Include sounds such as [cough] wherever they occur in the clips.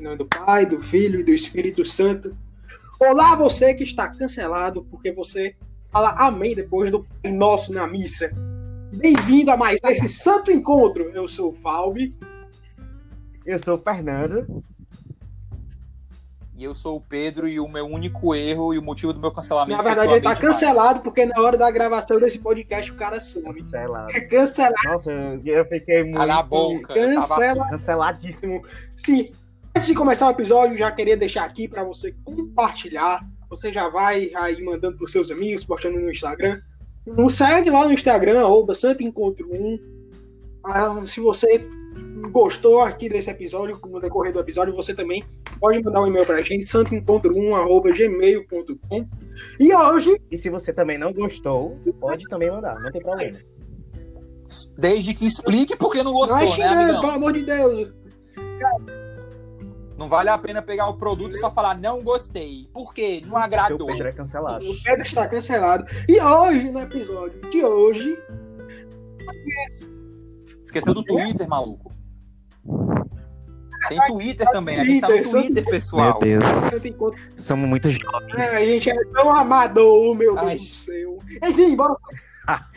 Em nome do Pai, do Filho e do Espírito Santo. Olá, você que está cancelado porque você fala amém depois do Pai Nosso na missa. Bem-vindo a mais esse santo encontro. Eu sou o Falbi. Eu sou o Fernando. E eu sou o Pedro e o meu único erro e o motivo do meu cancelamento. Na verdade, ele tá cancelado porque na hora da gravação desse podcast o cara some. Cancelado. [laughs] Cancelado. Nossa, eu fiquei muito. Cala a boca. Cancela. Canceladíssimo. Sim. Antes de começar o episódio, já queria deixar aqui para você compartilhar. Você já vai aí mandando pros seus amigos, postando no Instagram. Nos segue lá no Instagram, arroba Santo Encontro 1. Ah, se você gostou aqui desse episódio, no decorrer do episódio, você também pode mandar um e-mail pra gente, santoencontro1.gmail.com. E hoje. E se você também não gostou, pode também mandar, não tem problema. Desde que explique por que não gostou, Não é né, xingando, amigão? pelo amor de Deus. Não vale a pena pegar o produto e só falar não gostei. Por quê? Não agradou. Pedro é cancelado. O Pedro está cancelado. E hoje, no episódio de hoje, Esqueceu do Twitter, maluco. Tem Twitter também. A gente tá no Twitter, pessoal. Meu Deus, somos muito jovens. É, a gente é tão amador, meu Deus Ai. do céu. Enfim, bora.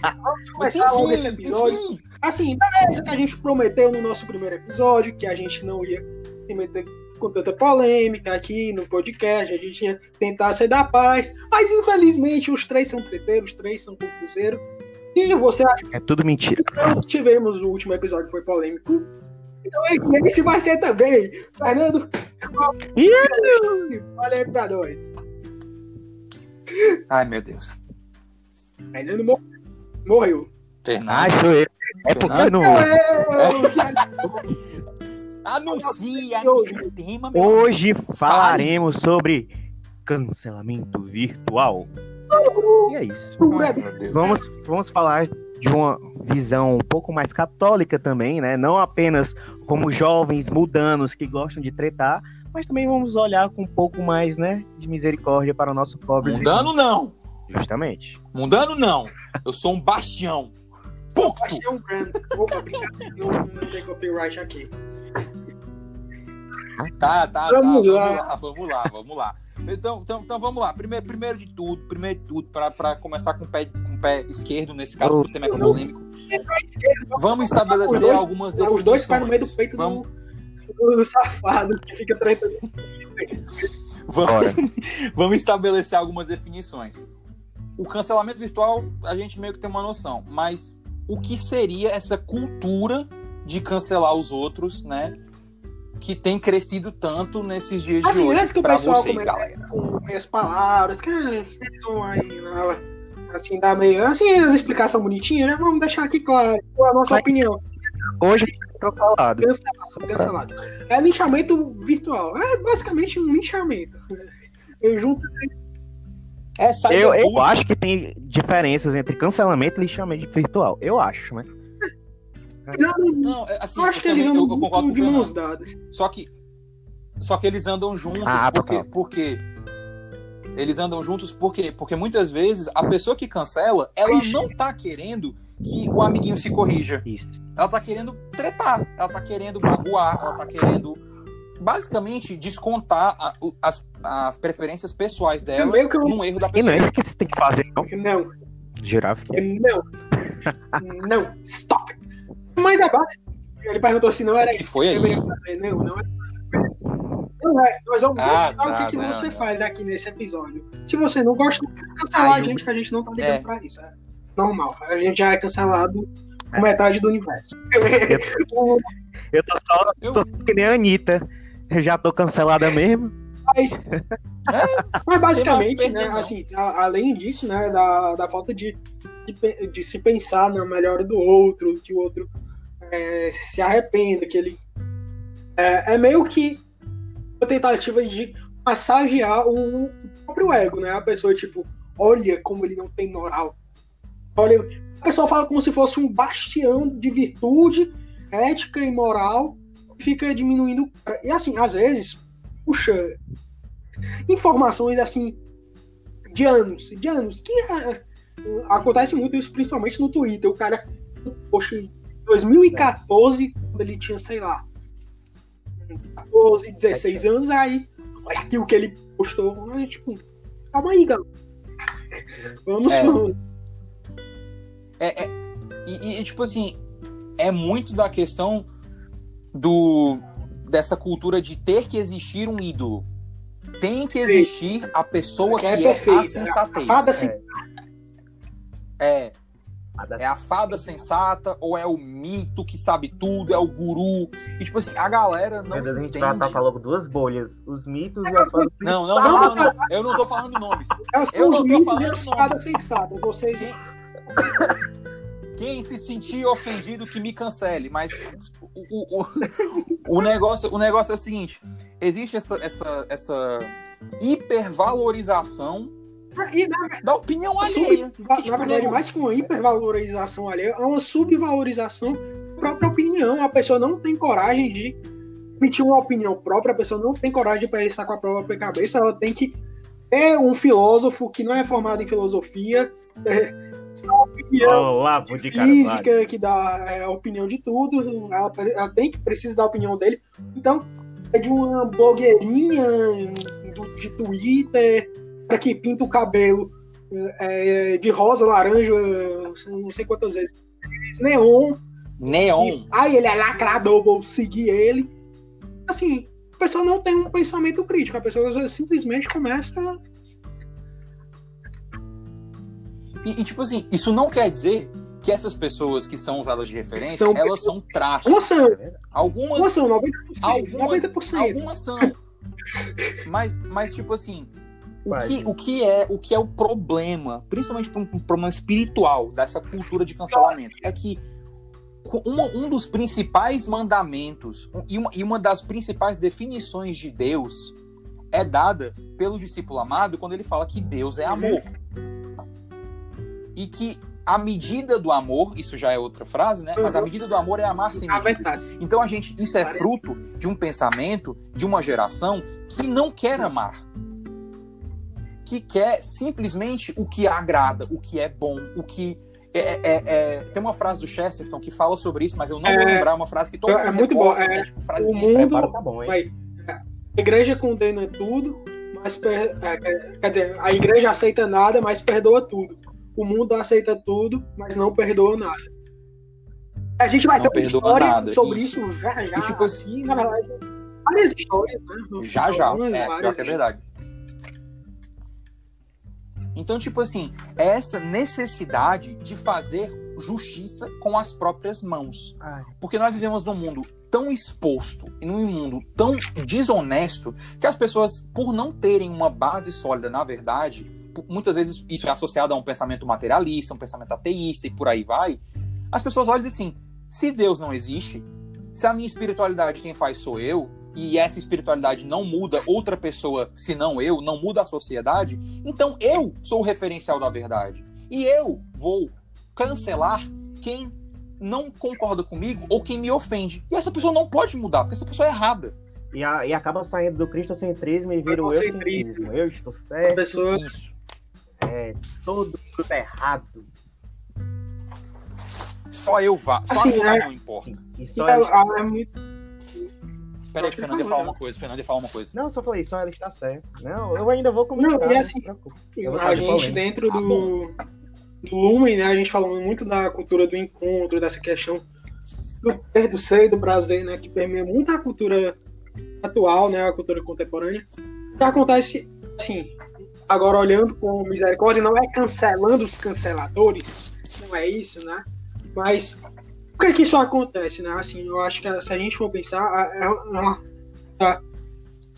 Vamos começar [laughs] logo esse enfim, episódio. enfim. Assim, beleza que a gente prometeu no nosso primeiro episódio que a gente não ia se meter com tanta polêmica aqui no podcast, a gente ia tentar ser da paz, mas infelizmente os três são treteiros, os três são confuseiros. E você acha É tudo mentira. que não tivemos o último episódio que foi polêmico? Então esse vai ser também. Fernando, olha aí pra nós. Ai, meu Deus. Fernando mor- morreu. Fernando. Ah, sou eu. É porque eu não. Eu já- Anuncia, anuncia o tema, meu Hoje falaremos sobre cancelamento virtual. E é isso. Vamos, vamos falar de uma visão um pouco mais católica também, né? Não apenas como jovens mudanos que gostam de tretar, mas também vamos olhar com um pouco mais, né, de misericórdia para o nosso pobre. Mundano não. Justamente. Mundano não. Eu sou um bastião. Puto. Bastião Brand. Opa, brincadeira, não, não tem copyright aqui. Tá, tá, Vamos tá. lá. Vamos lá, vamos lá, vamos lá. Então, então, então vamos lá. Primeiro, primeiro de tudo, primeiro de tudo, para começar com o, pé, com o pé esquerdo, nesse caso, porque o tema é polêmico. Vamos estabelecer dois- algumas Os dois pés no meio do definições. peito Vamos, do, do safado que fica tretando. vamos, [laughs] vamos estabelecer algumas definições. O cancelamento virtual, a gente meio que tem uma noção, mas o que seria essa cultura de cancelar os outros, né? Que tem crescido tanto nesses dias de Assim, hoje antes que o pessoal vocês, comece galera. com meias palavras, que ah, eles vão aí, né, assim, dar meio. Assim, as explicações bonitinhas, né? Vamos deixar aqui claro qual a nossa Vai. opinião. Hoje cancelado. Cancelado, cancelado. É linchamento virtual. É basicamente um linchamento. Eu junto. É, Eu, eu acho que tem diferenças entre cancelamento e lixamento virtual. Eu acho, né? Não, é, assim, Eu acho que eles andam eu, eu de mãos dadas. Só que, só que eles andam juntos Ah, porque, total. porque eles andam juntos porque porque muitas vezes a pessoa que cancela ela não tá querendo que o amiguinho se corrija. Isso. Ela tá querendo tretar, ela tá querendo magoar, ela tá querendo basicamente descontar a- o- as, as preferências pessoais É dela meio que eu. num erro da E não pessoa. é isso que você tem que fazer, não. Não, Girafa. não. [laughs] não, stop. Mais abaixo. Ele perguntou se não era O que isso foi aí? deveria fazer. Não, não é. Não é. Nós vamos Ah, ensinar o tá, que, que não, você não. faz aqui nesse episódio. Se você não gosta, cancelar Ai, a eu- gente, que a gente não tá ligando É. pra isso. É normal. A gente já é cancelado É. com metade do universo. Eu tô só Eu- tô que nem a Anitta. Eu já tô cancelada mesmo. Mas, mas basicamente, né, assim, a- além disso, né, da, da falta de, de, de se pensar na melhora do outro, que o outro é, se arrependa, que ele é, é meio que uma tentativa de massagear o próprio ego, né? A pessoa, tipo, olha como ele não tem moral. Olha, a pessoa fala como se fosse um bastião de virtude, ética e moral, fica diminuindo. o cara. E assim, às vezes, puxa, informações assim de anos, de anos, que ah, acontece muito isso, principalmente no Twitter. O cara, poxa, em 2014, quando ele tinha, sei lá, 14, 16 anos, aí olha aquilo que ele postou. Aí, tipo, calma aí, galera. [laughs] Vamos, É. vamos. É, é- e, e, tipo assim, é muito da questão do dessa cultura de ter que existir um ídolo. Tem que existir a pessoa que, Que é é, a perfeita, sensatez. a fada É, A da- é a fada sensata ou é o mito que sabe tudo, é o guru. E tipo assim, a galera não Deus, a gente entende. atacar logo duas bolhas. Os mitos e as fadas. Não, não, não, não, não. Eu não tô falando nomes. Eu não tô falando as fadas nomes. sensatas. Vocês [laughs] Quem, se sentir ofendido que me cancele, mas o, o, o, negócio, o negócio é o seguinte: existe essa, essa, essa hipervalorização E na, da opinião sub, alheia. na Que, tipo, verdade, não- mais que uma hipervalorização ali, é uma subvalorização da própria opinião. A pessoa não tem coragem de emitir uma opinião própria, a pessoa não tem coragem de pensar com a própria cabeça, ela tem que ter um filósofo que não é formado em filosofia, é, uma opinião Olavo de física que dá é, a opinião de tudo, ela, ela tem que precisa da opinião dele. Então, é de uma blogueirinha do- de Twitter para que pinta o cabelo é, de rosa, laranja, não sei quantas vezes, neon. Neon. E, ai, ele é lacrador, vou seguir ele. Assim, a pessoa não tem um pensamento crítico, a pessoa simplesmente começa E, e, tipo assim, isso não quer dizer que essas pessoas que são usadas de referência, São elas pessoas- são traços. Uma são, Algumas, uma são 90%. algumas, 90%. algumas são. Mas, mas tipo assim, o Vai. que, o, que é, o que é o problema, principalmente para um, um problema espiritual dessa cultura de cancelamento, é que uma- um dos principais mandamentos um- e uma, e uma das principais definições de Deus é dada pelo discípulo amado quando ele fala que Deus é amor. E que a medida do amor, isso já é outra frase, né? Mas a medida do amor é amar sem medidas. Então a gente, isso é fruto de um pensamento de uma geração que não quer amar. Que quer simplesmente o que agrada, o que é bom, o que. É, é- é- tem uma frase do Chesterton que fala sobre isso, mas eu não vou É, lembrar uma frase que todo é mundo muito reposta, bom, que é, tipo o mundo- Prepara, tá bom? Vai. A igreja condena tudo, mas per- é, é, quer dizer, a igreja aceita nada, mas perdoa tudo. O mundo aceita tudo, mas não perdoa nada. A gente vai Não ter uma história nada, sobre isso. isso, já já. E, tipo assim- na verdade, várias histórias, né? Já já, Algumas, é, pior que é verdade. Então, tipo assim, é essa necessidade de fazer justiça com as próprias mãos. Ai. Porque nós vivemos num mundo tão exposto e num mundo tão desonesto que as pessoas, por não terem uma base sólida na verdade, muitas vezes isso é associado a um pensamento materialista, um pensamento ateísta e por aí vai, as pessoas olham e dizem assim: se Deus não existe, se a minha espiritualidade quem faz sou eu, e essa espiritualidade não muda outra pessoa senão eu, não muda a sociedade, então eu sou o referencial da verdade. E eu vou cancelar quem não concorda comigo ou quem me ofende. E essa pessoa não pode mudar, porque essa pessoa é errada. E, a- e acaba saindo do cristocentrismo e vira o Egocentrismo. eucentrismo. Eu estou A certo, pessoa Isso. Todo mundo tá errado. Só eu vá. Só Assim, eu é- não importa. E só é, ela... é muito Peraí, Pode Fernando ia falar, já. uma coisa. Fernando ia falar uma coisa. Não, só falei, só ela está certa. Não, eu ainda vou comentar. Não, e não assim, vou a gente polêmica. dentro Ah, do, do Lumen, né, a gente falando muito da cultura do encontro, dessa questão do do ser, do prazer, né, que permeia muito a cultura atual, né, a cultura contemporânea. O que acontece, assim, agora olhando com misericórdia, não é cancelando os canceladores, não é isso, né, mas por que que isso acontece, né, assim, eu acho que se a gente for pensar, é uma- a-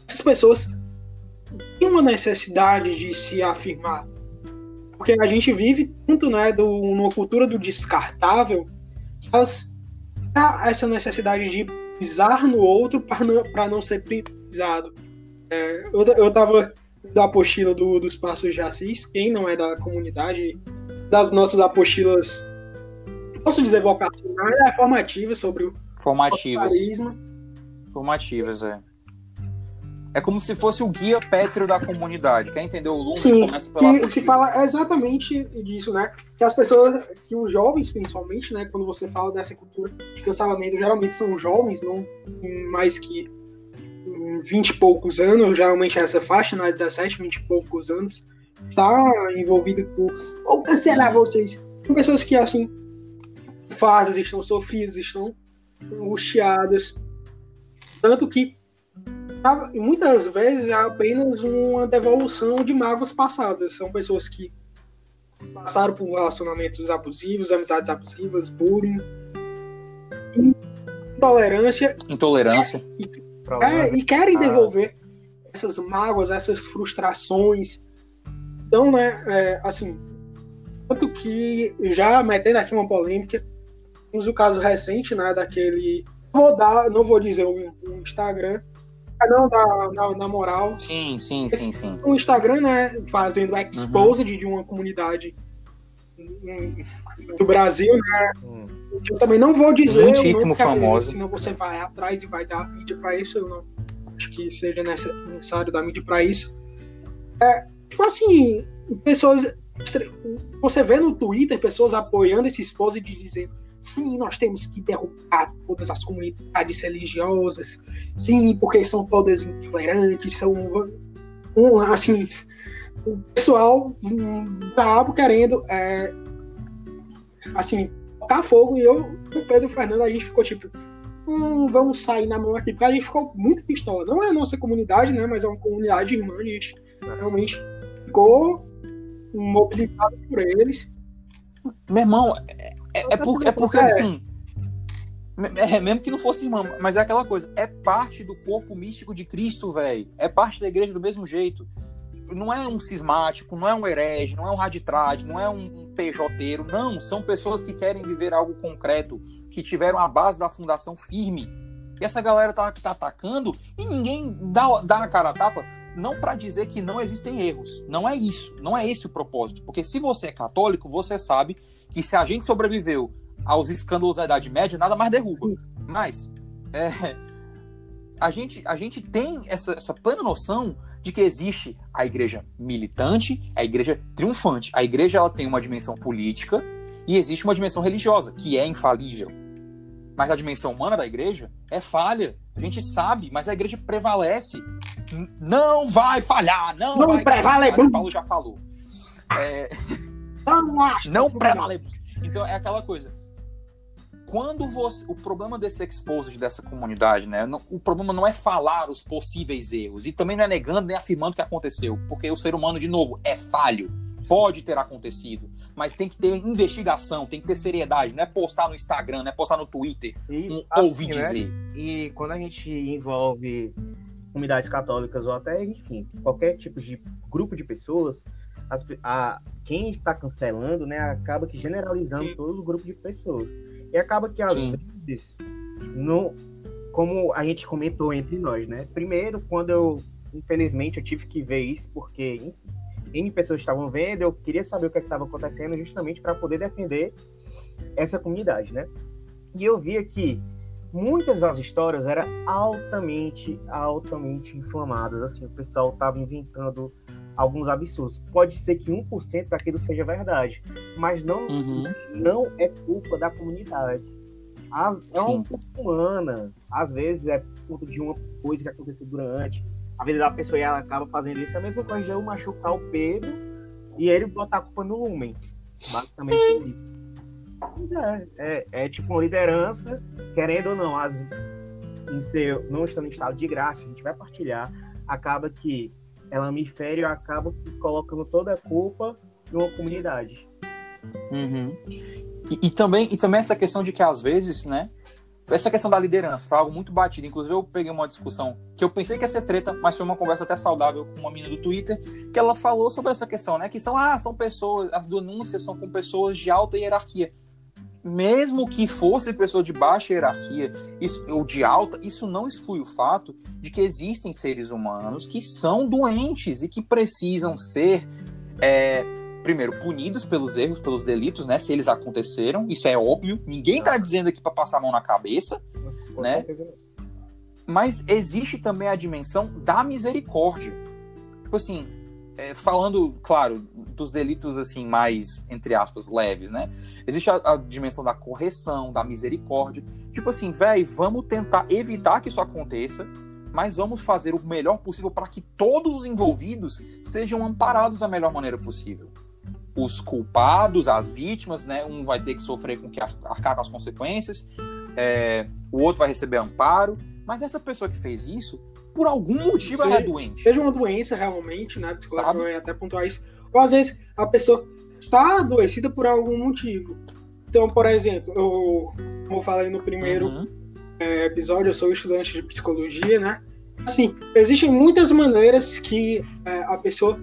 essas pessoas têm uma necessidade de se afirmar, porque a gente vive tanto né, do, numa cultura do descartável, elas há essa necessidade de pisar no outro para não, não ser pisado. É, eu, eu tava da apostila do, dos Passos de Assis, quem não é da comunidade, das nossas apostilas, posso dizer vocacionais, é formativas sobre o Formativas. carisma. Formativas, é. É como se fosse o guia pétreo da comunidade. Quer entender o Lume? Sim, Começa pela que, que apostila. fala exatamente disso, né? Que as pessoas, que os jovens, principalmente, né? Quando você fala dessa cultura de cancelamento, geralmente são jovens, não mais que 20 e poucos anos, geralmente essa faixa, né, 17, 20 e poucos anos, está envolvido com. Ou cancelar vocês. Com pessoas que, assim, fases, estão sofridas, estão angustiadas. Tanto que muitas vezes é apenas uma devolução de mágoas passadas. São pessoas que passaram por relacionamentos abusivos, amizades abusivas, bullying, intolerância. Intolerância. E, é, e querem devolver essas mágoas, essas frustrações. Então, né, é, assim, tanto que já metendo aqui uma polêmica, temos o caso recente, né, daquele. Vou dar, não vou dizer o, o Instagram, não da, na, na, moral. Sim, sim, sim, sim. O Instagram, né, fazendo exposed uhum. de uma comunidade do Brasil, né? Hum. Eu também não vou dizer. Muitíssimo famoso. Senão você vai atrás e vai dar mídia para isso. Eu não acho que seja necessário dar mídia para isso. É, tipo assim, pessoas. Você vê no Twitter pessoas apoiando esse esposo e dizendo sim, nós temos que derrubar todas as comunidades religiosas, sim, porque são todas intolerantes, são um, assim, o pessoal brabo querendo é, assim, tocar fogo e eu, o Pedro Fernando, a gente ficou tipo, hum, vamos sair na mão aqui, porque a gente ficou muito pistola. Não é a nossa comunidade, né? Mas é uma comunidade irmã, a gente realmente ficou mobilizado por eles. Meu irmão, é, é, é, por, é porque assim. É, mesmo que não fosse irmão, mas é aquela coisa, é parte do corpo místico de Cristo, velho. É parte da igreja do mesmo jeito. Não é um cismático, não é um herege, não é um raditrade, não é um PJeiro, não. São pessoas que querem viver algo concreto, que tiveram a base da fundação firme. E essa galera tá, tá atacando e ninguém dá, dá a cara a tapa, não para dizer que não existem erros. Não é isso, não é esse o propósito. Porque se você é católico, você sabe que se a gente sobreviveu aos escândalos da Idade Média, nada mais derruba. Mas é, a, gente, a gente tem essa, essa plena noção de que existe a igreja militante, a igreja triunfante. A igreja ela tem uma dimensão política e existe uma dimensão religiosa, que é infalível. Mas a dimensão humana da igreja é falha. A gente sabe, mas a igreja prevalece. Não vai falhar, não, não vai. Prevalece. Paulo já falou. É... Não acho. [laughs] Não pré-vale. Então é aquela coisa. Quando você. O problema desse exposed dessa comunidade, né? o problema não é falar os possíveis erros. E também não é negando nem afirmando que aconteceu. Porque o ser humano, de novo, é falho. Pode ter acontecido. Mas tem que ter investigação, tem que ter seriedade. Não é postar no Instagram, não é postar no Twitter. E, um, assim, ouvir né? dizer. E quando a gente envolve comunidades católicas ou até, enfim, qualquer tipo de grupo de pessoas, as, a, quem está cancelando, né, acaba que generalizando todo o grupo de pessoas. E acaba que às Sim. vezes, no, como a gente comentou entre nós, né? Primeiro, quando eu, infelizmente, eu tive que ver isso, porque, enfim, N pessoas estavam vendo, eu queria saber o que é estava acontecendo justamente para poder defender essa comunidade, né? E eu via que muitas das histórias eram altamente, altamente inflamadas, assim, o pessoal estava inventando alguns absurdos. Pode ser que 1% daquilo seja verdade, mas não, uhum. não é culpa da comunidade. As, é uma culpa humana. Às vezes é fruto de uma coisa que aconteceu durante a vida da pessoa e ela acaba fazendo isso. É a mesma coisa de eu machucar o Pedro e ele botar a culpa no Lumen. Basicamente é isso. É, é, é, tipo uma liderança, querendo ou não, as, em ser, não estando em estado de graça, a gente vai partilhar, acaba que ela me fere e acaba colocando toda a culpa numa comunidade. Uhum. E, e, também, e também essa questão de que às vezes, né? Essa questão da liderança foi algo muito batido. Inclusive, eu peguei uma discussão que eu pensei que ia ser treta, mas foi uma conversa até saudável com uma menina do Twitter, que ela falou sobre essa questão, né? Que são, ah, são pessoas, as denúncias são com pessoas de alta hierarquia mesmo que fosse pessoa de baixa hierarquia isso, ou de alta, isso não exclui o fato de que existem seres humanos que são doentes e que precisam ser, é, primeiro, punidos pelos erros, pelos delitos, né? Se eles aconteceram, isso é óbvio. Ninguém está dizendo aqui para passar a mão na cabeça, né? Mas existe também a dimensão da misericórdia. Tipo assim, é, falando, claro, dos delitos assim mais entre aspas leves, né? Existe a, a dimensão da correção, da misericórdia. Tipo assim, velho, vamos tentar evitar que isso aconteça, mas vamos fazer o melhor possível para que todos os envolvidos sejam amparados da melhor maneira possível. Os culpados, as vítimas, né? Um vai ter que sofrer com que arcar com as consequências, é, o outro vai receber amparo, mas essa pessoa que fez isso, por algum motivo, ela é doente. Seja uma doença realmente, né? Psicológica, vai até pontuar isso. Ou às vezes a pessoa está adoecida por algum motivo. Então, por exemplo, eu, como eu falei no primeiro uhum. é, episódio, eu sou estudante de psicologia, né? Assim, existem muitas maneiras que é, a pessoa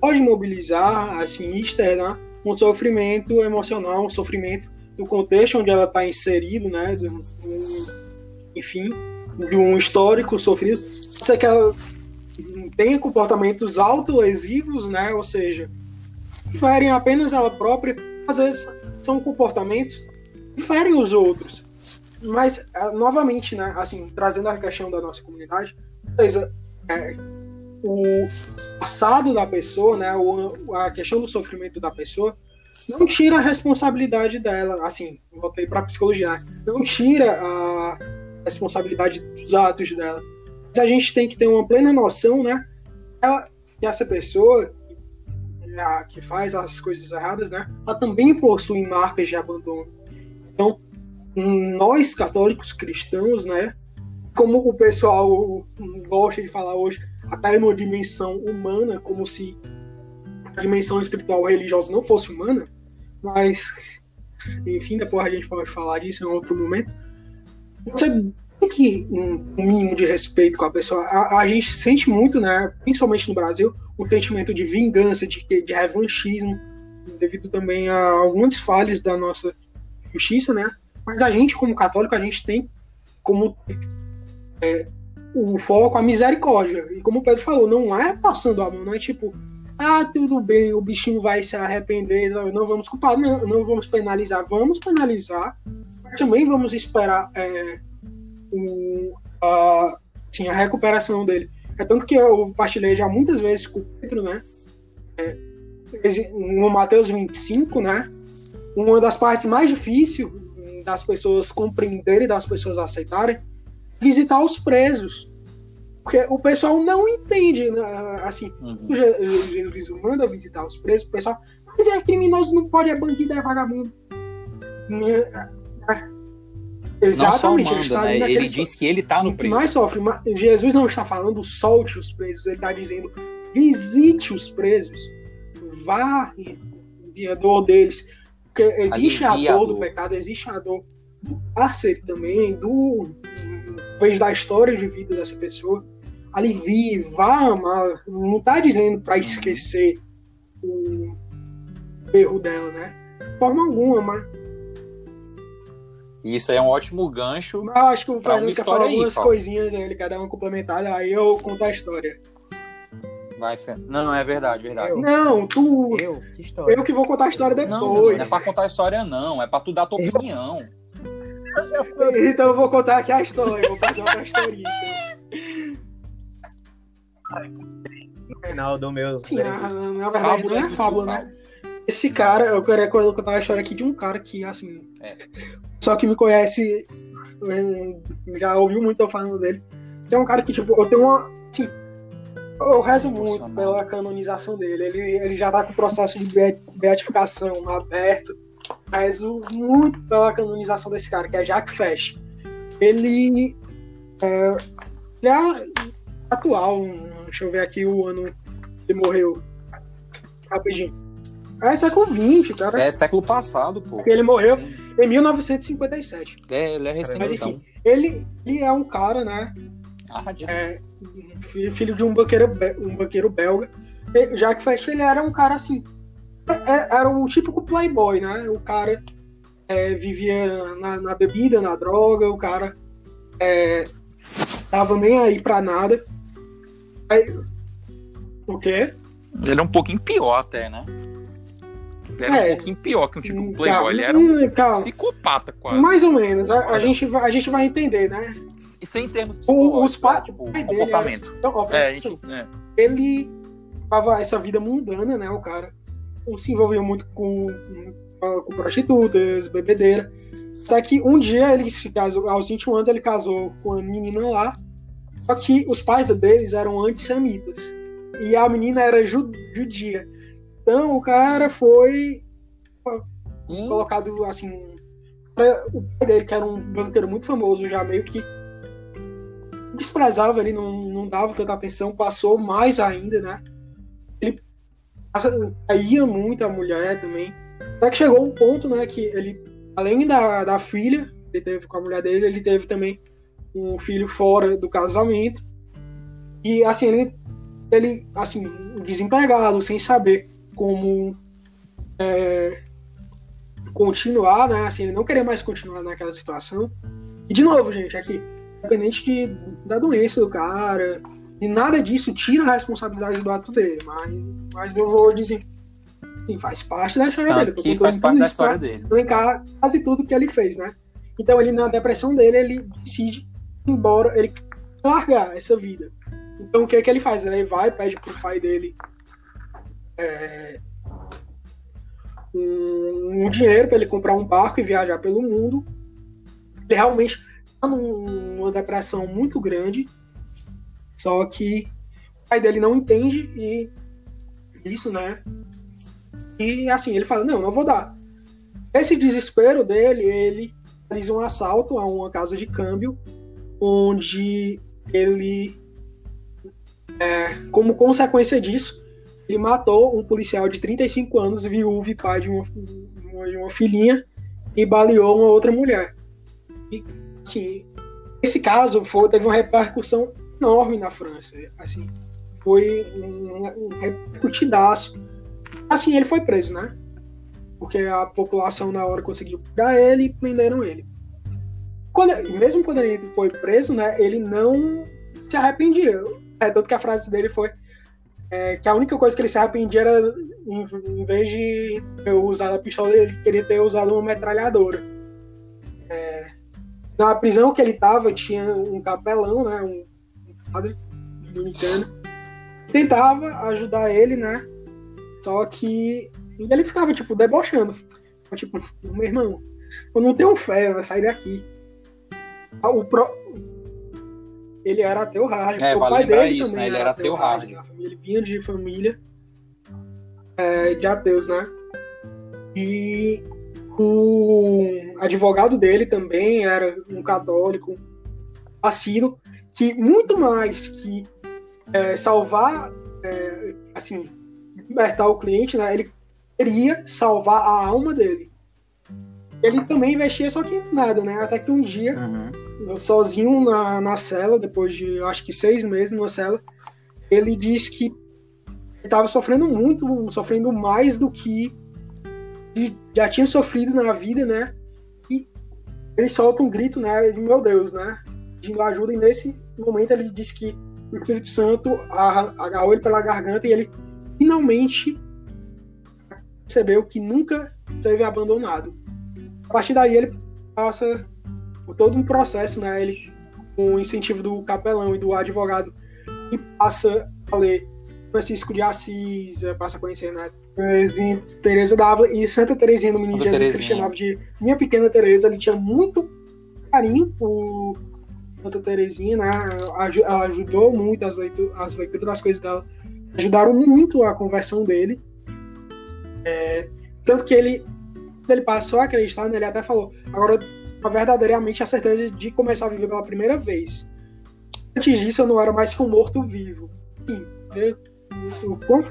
pode mobilizar, assim, externar um sofrimento emocional, um sofrimento do contexto onde ela está inserido, né? Do, enfim, de um histórico sofrido. Pode ser que ela tenha comportamentos autolesivos, né? Ou seja, que ferem apenas ela própria, às vezes são comportamentos que ferem os outros. Mas, ah, novamente, né? Assim, trazendo a questão da nossa comunidade, é, o passado da pessoa, né? O, a questão do sofrimento da pessoa não tira a responsabilidade dela, assim, voltei para psicologia, né? não tira a responsabilidade dos atos dela. Mas a gente tem que ter uma plena noção, né, ela, que essa pessoa que faz as coisas erradas, né, ela também possui marcas de abandono. Então, nós católicos cristãos, né, como o pessoal gosta de falar hoje, até numa dimensão humana, como se a dimensão espiritual religiosa não fosse humana, mas enfim, depois a gente pode falar disso em outro momento. Você tem que um, mínimo de respeito com a pessoa. A, a, gente sente muito, né, principalmente no Brasil, um sentimento de vingança, de, de revanchismo, devido também a algumas falhas da nossa justiça, né? Mas a gente, como católico, a gente tem como é, o foco a misericórdia. E como o Pedro falou, não é passando a mão, não é tipo, ah, tudo bem, o bichinho vai se arrepender, não, vamos culpar, não, não, vamos penalizar, vamos penalizar, também vamos esperar é, o, a, assim, a recuperação dele. É tanto que eu partilhei já muitas vezes com o Pedro, né? É, no Mateus 25, né? Uma das partes mais difíceis das pessoas compreenderem, das pessoas aceitarem, visitar os presos. Porque o pessoal não entende, né? assim, uhum. Jesus manda visitar os presos, o pessoal, mas é criminoso, não pode, é bandido, é vagabundo. Exatamente, manda, ele, né? ele diz que ele está no preso. Mais sofre, Jesus não está falando solte os presos, ele está dizendo visite os presos, vá a dor deles, porque existe Alivia a dor do pecado, existe a dor do cárcere também, do vez da história de vida dessa pessoa alivie, vá amar. Não tá dizendo para esquecer o erro dela, né? De forma alguma, mas. Isso aí é um ótimo gancho. Mas eu acho que o Fernando quer falar algumas aí, coisinhas, né? ele quer dar uma complementada, aí eu conto a história. Vai, Fê. Não, não é verdade, verdade. Eu. Não, tu. Eu? Que história? Eu que vou contar a história depois. Não, não, não é pra contar a história, não. É pra tu dar a tua eu... opinião. Então eu vou contar aqui a história, vou fazer uma [laughs] historinha. No final do meu. Sim, na, na verdade fábula não é fábula, né? Esse cara, eu queria contar a história aqui de um cara que, assim. É. Só que me conhece, já ouviu muito eu falando dele. Que é um cara que, tipo, eu tenho uma. Assim, eu rezo muito pela canonização dele. Ele, ele já tá com o processo de beatificação aberto. Rezo muito pela canonização desse cara, que é Jacques Fesch. Ele. É, ele é atual, Deixa eu ver aqui o ano que ele morreu. Rapidinho. É século XX, cara. É século passado, pô. Ele morreu em 1957. É, ele é recente, Mas enfim, então. ele, ele é um cara, né? Ah, é, filho de um banqueiro, um banqueiro belga. Já que Fest, ele era um cara assim. É, era o típico playboy, né? O cara é, vivia na, na, bebida, na droga, o cara é, tava nem aí pra nada. Aí, o quê? Ele é um pouquinho pior até, né? Ele era é, um pouquinho pior que um tipo de playboy. ele era um calma. psicopata quase. Mais ou menos. A, a, gente, vai, a gente vai entender, né? E sem termos psicológicos, os pa... tipo, comportamento. É, então, ó, é, gente, é. Ele tava essa vida mundana, né? O cara se envolveu muito com, com prostitutas, bebedeira. Até que um dia ele se casou, aos 21 anos, ele casou com uma menina lá Só que os pais deles eram antissemitas. E a menina era ju judia. Então o cara foi Hum? colocado assim. pra- O pai dele, que era um banqueiro muito famoso, já meio que desprezava ele, não, não dava tanta atenção, passou mais ainda, né? Ele caía muito a mulher também. Até que chegou um ponto, né, que ele, além da, da filha, ele teve com a mulher dele, ele teve também um filho fora do casamento. E assim, ele, ele assim, desempregado, sem saber como é, continuar, né? Assim, ele não queria mais continuar naquela situação. E de novo, gente, aqui, independente de, da doença do cara, e nada disso tira a responsabilidade do ato dele, mas, mas eu vou dizer, sim, faz parte da história dele. Tanto tô que faz parte da história dele. elencar quase tudo que ele fez, né? Então ele na depressão dele, ele decide embora, ele largar essa vida. Então o que é que ele faz? Ele vai, pede pro pai dele é, um, um dinheiro para ele comprar um barco e viajar pelo mundo. Ele realmente tá num- numa depressão muito grande, só que o pai dele não entende e isso, né? E assim, ele fala, não, não vou dar. Esse desespero dele, ele realiza um assalto a uma casa de câmbio, onde ele, é, como consequência disso, ele matou um policial de 35 anos, viúvo e pai de uma, uma- filhinha, e baleou uma outra mulher. E, assim, esse caso foi, teve uma repercussão enorme na França. Assim, foi um, um repercutidaço. Assim, ele foi preso, né? Porque a população na hora conseguiu pegar ele e prenderam ele. Quando, mesmo quando ele foi preso, né, ele não se arrependia. É, tanto que a frase dele foi é, que a única coisa que ele se arrependia era, em, em vez de usado a pistola, ele queria ter usado uma metralhadora. É, na prisão que ele estava, tinha um capelão, né, um, um padre dominicano, tentava ajudar ele, né, só que ele ficava, tipo, debochando. Tipo, meu irmão, eu não tenho fé, vai sair daqui. Ah, O pro... Ele era ateu hard. É, vale o pai dele isso, também né? Ele era ateu hard. né? A família- Ele vinha de família é, de ateus, né? E o advogado dele também era um católico assíduo, que muito mais que é, salvar, é, assim, libertar o cliente, né? Ele queria salvar a alma dele. Ele também investia, só que nada, né? Até que um dia Uhum. eu sozinho na, na cela, depois de acho que seis meses numa cela, ele disse que ele estava sofrendo muito, sofrendo mais do que já tinha sofrido na vida, né? E ele solta um grito, né? De meu Deus, né? Pedindo ajuda, e nesse momento ele disse que o Espírito Santo a- agarrou ele pela garganta e ele finalmente percebeu que nunca teve abandonado. A partir daí ele passa por todo um processo, né? Ele, com o incentivo do capelão e do advogado, e passa a ler Francisco de Assis, eh, passa a conhecer, né? Teresa d'Ávila e Santa Terezinha do Menino Jesus, que ele chamava de Minha Pequena Teresa. Ele tinha muito carinho por Santa Terezinha, né? Ela ajudou muito as, leitu as leituras das coisas dela, ajudaram muito a conversão dele. É, tanto que ele, ele passou a acreditar, ele até falou: agora eu verdadeiramente a certeza de começar a viver pela primeira vez. Antes disso, eu não era mais que um morto-vivo. Sim, o quão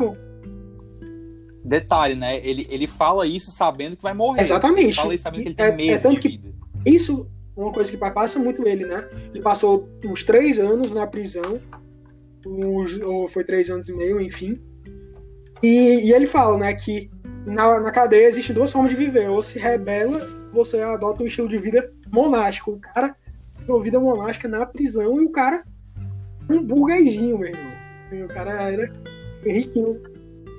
Detalhe, né? Ele, ele fala isso sabendo que vai morrer. Exatamente. Ele fala isso sabendo que ele tem É- é meses tanto de vida. Isso é uma coisa que passa muito ele, né? Ele passou uns três anos na prisão, uns- ou foi três anos e meio, enfim. E, e ele fala, né, que na, na cadeia existem duas formas de viver. Ou se rebela, você adota um estilo de vida monástico. O cara tem uma vida monástica na prisão e o cara um burguesinho, meu irmão. E o cara era riquinho,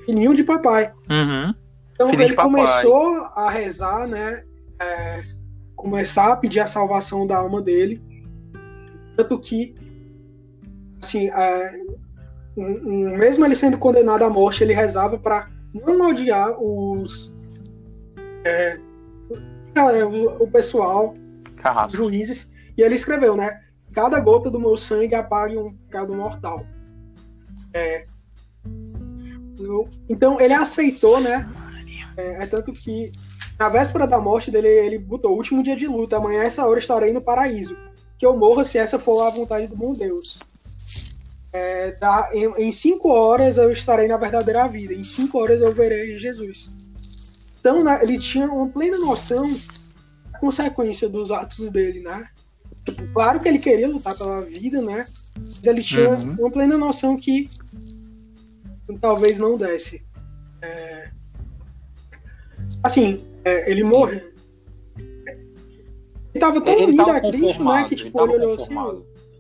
filhinho de papai. Uhum. Então Filho ele começou a rezar, né? é, começar a pedir a salvação da alma dele. Tanto que, assim, é, um- um- mesmo ele sendo condenado à morte, ele rezava para não odiar os. é, o, o pessoal, Carrasco. juízes, e ele escreveu, né? cada gota do meu sangue apague um pecado mortal. É, então ele aceitou, né? É, é tanto que na véspera da morte dele, ele botou o último dia de luta, amanhã essa hora estarei no paraíso. Que eu morra se essa for a vontade do bom Deus. É, da- em, em cinco horas eu estarei na verdadeira vida, em cinco horas eu verei Jesus. Então né, ele tinha uma plena noção da consequência dos atos dele, né? Tipo, claro que ele queria lutar pela vida, né? Mas ele tinha Uhum. uma plena noção que talvez não desse. É, Assim, é, ele Sim. morreu. Ele tava tão Ele unido a Cristo, né? Que ele tipo, ele olhou assim,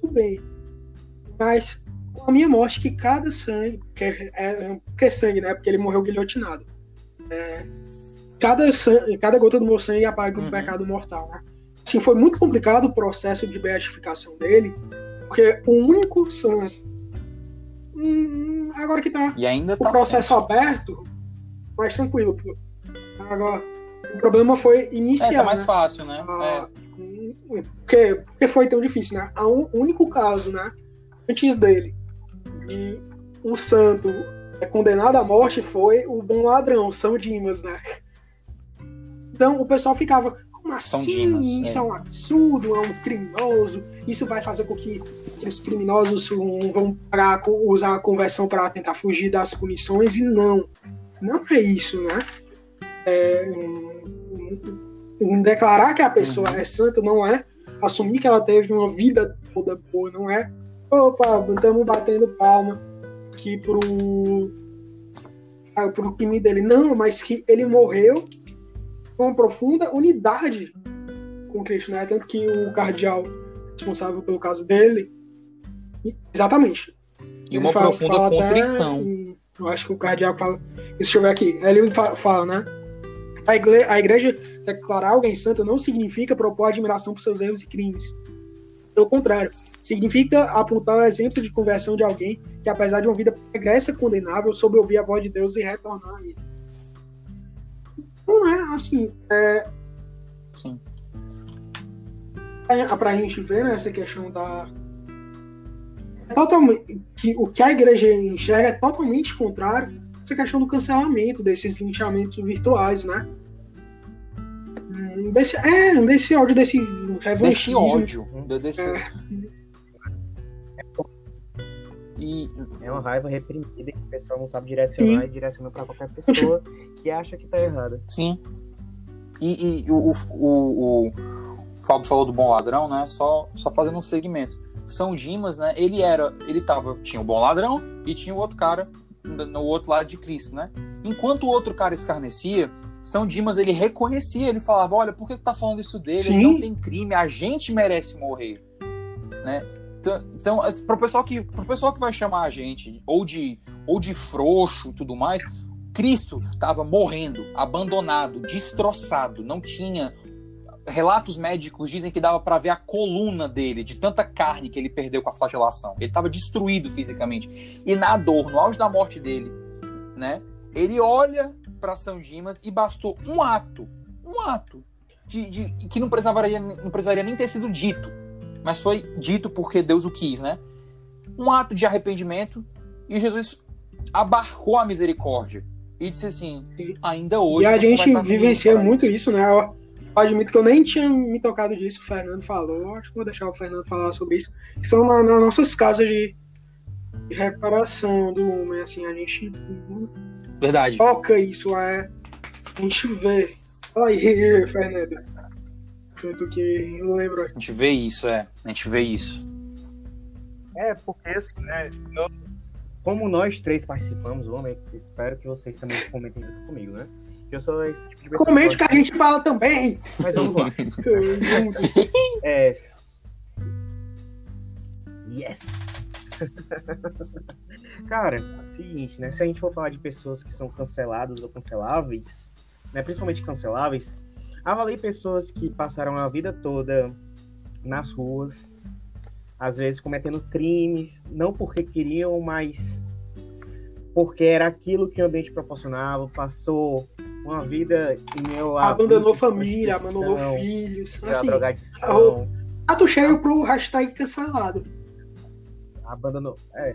tudo bem. Mas a minha morte, que cada sangue. Que é, é, porque é sangue, né? Porque ele morreu guilhotinado. É, cada, sangue, cada gota do meu sangue apaga um Uhum. pecado mortal, né? Assim, foi muito complicado o processo de beatificação dele, porque o único santo. Hum, agora que tá E ainda o tá processo aberto, mais tranquilo. Agora, o problema foi iniciar. É, tá mais né? fácil, né? Ah, porque, porque foi tão difícil, né? Há um único caso, né? Antes dele, de um santo é condenado à morte foi o bom ladrão, São Dimas, né? Então o pessoal ficava, como São assim? Dimas, isso é. é. um absurdo, é um criminoso, isso vai fazer com que os criminosos vão- com- usar a conversão para tentar fugir das punições, e não. Não é isso, né? É, declarar que a pessoa Uhum. é santa não é assumir que ela teve uma vida toda boa, não é opa, estamos batendo palma aqui pro, ah, pro time dele. Não, mas que ele morreu com uma profunda unidade com Cristo, né? Tanto que o cardeal responsável pelo caso dele. Exatamente. E uma fala- profunda fala até contrição. em- eu acho que o cardeal fala. Deixa eu ver aqui. Ele fa- fala, né? A igreja, a igreja declarar alguém santo não significa propor admiração por seus erros e crimes. Pelo contrário, significa apontar o exemplo de conversão de alguém que, apesar de uma vida pregressa condenável, soube ouvir a voz de Deus e retornar a ele. Não é assim. É, Sim. é pra gente ver né, essa questão da. é Totalmente, que o que a igreja enxerga é totalmente contrário a essa questão do cancelamento desses linchamentos virtuais, né? Hum, Desse, é, desse ódio, desse Desse revanchismo. ódio. de- Desse... É. E É uma raiva reprimida que o pessoal não sabe direcionar e direciona pra qualquer pessoa [laughs] que acha que tá errada. Sim. E, e o, o, o, o Fábio falou do bom ladrão, né? Só, só fazendo um segmento. São Dimas, né? Ele era. Ele tava. Tinha o bom ladrão e tinha o outro cara no outro lado de Cristo, né? Enquanto o outro cara escarnecia, São Dimas ele reconhecia, ele falava: Olha, por que tu tá falando isso dele? Ele Sim. não tem crime, a gente merece morrer, né? Então, então pro pessoal que pro pessoal que vai chamar a gente ou de ou de frouxo tudo mais, Cristo estava morrendo, abandonado, destroçado, não tinha. Relatos médicos dizem que dava para ver a coluna dele, de tanta carne que ele perdeu com a flagelação. Ele estava destruído fisicamente. E na dor, no auge da morte dele, né? Ele olha para São Dimas e bastou um ato, um ato, de, de- que não precisaria, não precisaria nem ter sido dito, mas foi dito porque Deus o quis, né? Um ato de arrependimento e Jesus abarcou a misericórdia e disse assim: Sim. ainda hoje. E a gente vivencia muito paraíso." isso, né? Eu admito que eu nem tinha me tocado disso, o Fernando falou. Acho que vou deixar o Fernando falar sobre isso. Que são na- nas nossas casas de, de reparação do homem, assim, a gente Verdade. toca isso, é. A gente vê. Fala aí, [laughs] Fernando. Junto que eu lembro. A gente vê isso, é. A gente vê isso. É, porque assim, né? eu- como nós três participamos, homem, espero que vocês também comentem junto comigo, né? Que eu sou esse tipo de pessoa. Comente que gosta- a gente fala também. Mas vamos lá. [laughs] É. Yes! [laughs] Cara, é o seguinte, né? Se a gente for falar de pessoas que são canceladas ou canceláveis, né? Principalmente canceláveis, avalie pessoas que passaram a vida toda nas ruas, às vezes cometendo crimes, não porque queriam, mas porque era aquilo que o ambiente proporcionava, passou uma vida em a Abandonou família, abandonou filhos. a Assim, drogadição, Prato cheio pro hashtag cancelado. Abandonou. É.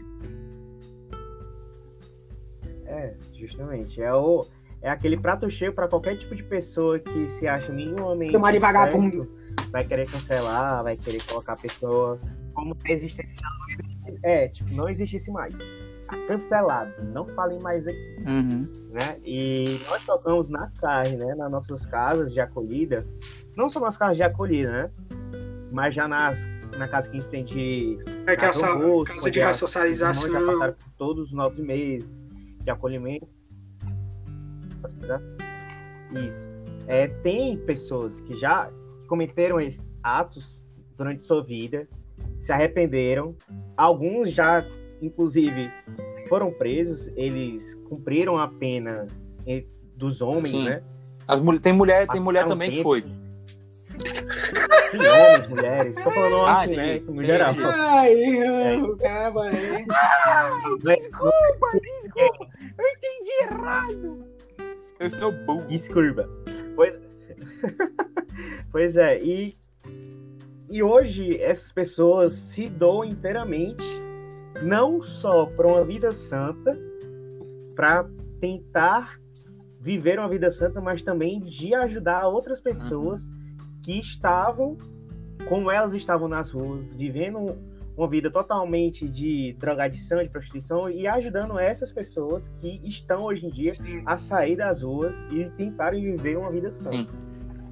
É, justamente. É, o, é aquele prato cheio para qualquer tipo de pessoa que se acha minimamente. Tomar de vagabundo. Vai querer cancelar, vai querer colocar a pessoa como se existência É, tipo, não existisse mais. Tá cancelado. Não falem mais aqui. Uhum. né? E nós tocamos na carne, né? Nas nossas casas de acolhida. Não só nas casas de acolhida, né? Mas já nas, na casa que a gente tem de É que essa Acabou, casa de irmãs já ressocialização. passaram por todos os nove meses de acolhimento. Isso. É, tem pessoas que já cometeram esses atos durante sua vida, se arrependeram. Alguns já, inclusive, foram presos. Eles cumpriram a pena eh, dos homens, Sim. né? As mul- tem mulher, tem mulher também que foi. Sim, homens, mulheres. Estou falando Ah, assim, né? entendi. No geral. Entendi. Ai, o cara aí. Eu entendi errado. Eu sou burro. Desculpa. Pois, [laughs] pois é, e, e hoje essas pessoas se doam inteiramente, não só para uma vida santa, para tentar viver uma vida santa, mas também de ajudar outras pessoas que estavam, como elas estavam nas ruas, vivendo uma vida totalmente de drogadição, de prostituição, e ajudando essas pessoas que estão hoje em dia a sair das ruas e tentarem viver uma vida sã. Sim.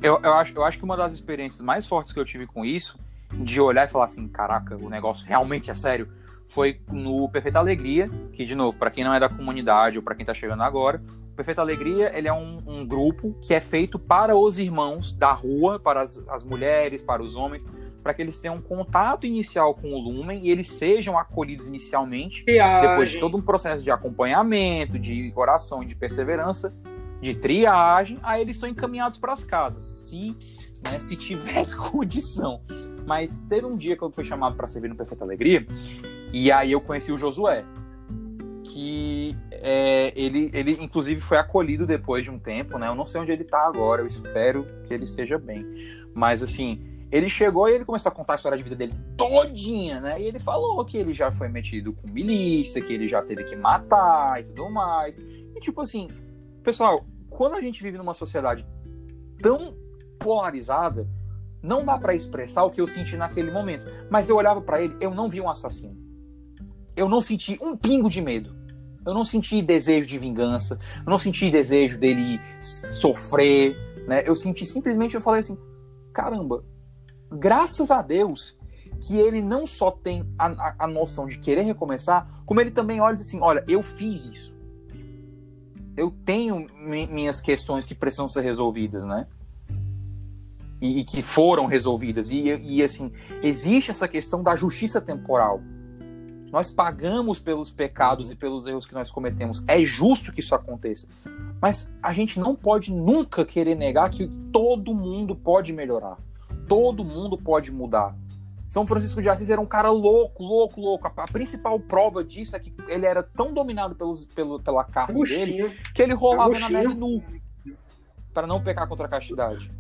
Eu, eu, acho, eu acho que uma das experiências mais fortes que eu tive com isso, de olhar e falar assim, caraca, o negócio realmente é sério, foi no Perfeita Alegria, que, de novo, para quem não é da comunidade ou para quem tá chegando agora, o Perfeita Alegria, ele é um, um grupo que é feito para os irmãos da rua, para as, as mulheres, para os homens, para que eles tenham um contato inicial com o Lumen e eles sejam acolhidos inicialmente depois de Triagem. todo um processo de acompanhamento, de oração e de perseverança, de triagem, aí eles são encaminhados para as casas, se, né, se tiver [laughs] condição. Mas teve um dia que eu fui chamado para servir no Perfeita Alegria, e aí eu conheci o Josué, que é, ele, ele inclusive foi acolhido depois de um tempo, né? Eu não sei onde ele tá agora, eu espero que ele esteja bem. Mas assim, ele chegou e ele começou a contar a história de vida dele todinha, né? E ele falou que ele já foi metido com milícia, que ele já teve que matar e tudo mais. E tipo assim, pessoal, quando a gente vive numa sociedade tão polarizada, não dá pra expressar o que eu senti naquele momento. Mas eu olhava pra ele, eu não vi um assassino. Eu não senti um pingo de medo. Eu não senti desejo de vingança. Eu não senti desejo dele sofrer, né? Eu senti simplesmente, eu falei assim, caramba, graças a Deus que ele não só tem a, a, a noção de querer recomeçar, como ele também olha e diz assim, olha, eu fiz isso. Eu tenho mi- minhas questões que precisam ser resolvidas, né? E, e que foram resolvidas. E, e assim, existe essa questão da justiça temporal. Nós pagamos pelos pecados e pelos erros que nós cometemos. É justo que isso aconteça. Mas a gente não pode nunca querer negar que todo mundo pode melhorar. Todo mundo pode mudar. São Francisco de Assis era um cara louco, louco, louco. A, a principal prova disso é que ele era tão dominado pelos, pelo, pela carne dele que ele rolava na neve nu. Para não pecar contra a castidade.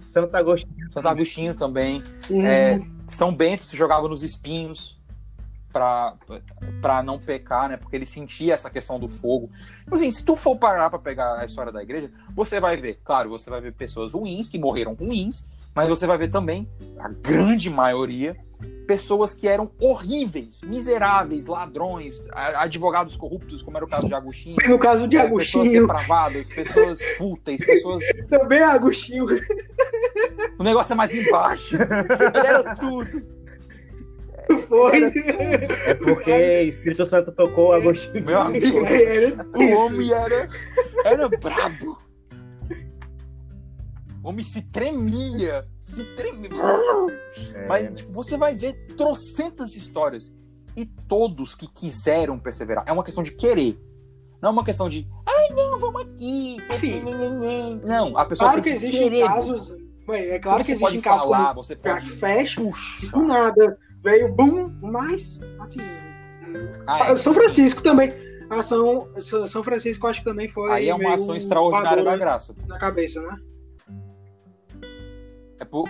Santo Agostinho. Santo Agostinho também. Hum, É, São Bento se jogava nos espinhos pra, pra não pecar, né? Porque ele sentia essa questão do fogo. Então, assim, se tu for parar pra pegar a história da igreja, você vai ver, claro, você vai ver pessoas ruins, que morreram ruins, mas você vai ver também, a grande maioria, pessoas que eram horríveis, miseráveis, ladrões, advogados corruptos, como era o caso de Agostinho. No caso de né, Pessoas Agostinho, depravadas, pessoas fúteis, pessoas. também Agostinho. O negócio é mais embaixo. Ele era tudo. Foi. É porque Espírito Santo tocou Agostinho. Meu amigo. O homem era, era brabo. O homem se tremia. Se tremia. É, Mas tipo, você vai ver trocentas histórias. E todos que quiseram perseverar. É uma questão de querer. Não é uma questão de. Ai, não, vamos aqui. Sim. Não, a pessoa Claro que tem que existem querer. casos. Ué, É claro que você pode existem casos falar, como você pode. Fecha, Puxa. do nada. Veio boom, mas. Assim, Ah, é. São Francisco também. A São, São Francisco acho que também foi. Aí é uma ação extraordinária da graça. Na cabeça, né? É por...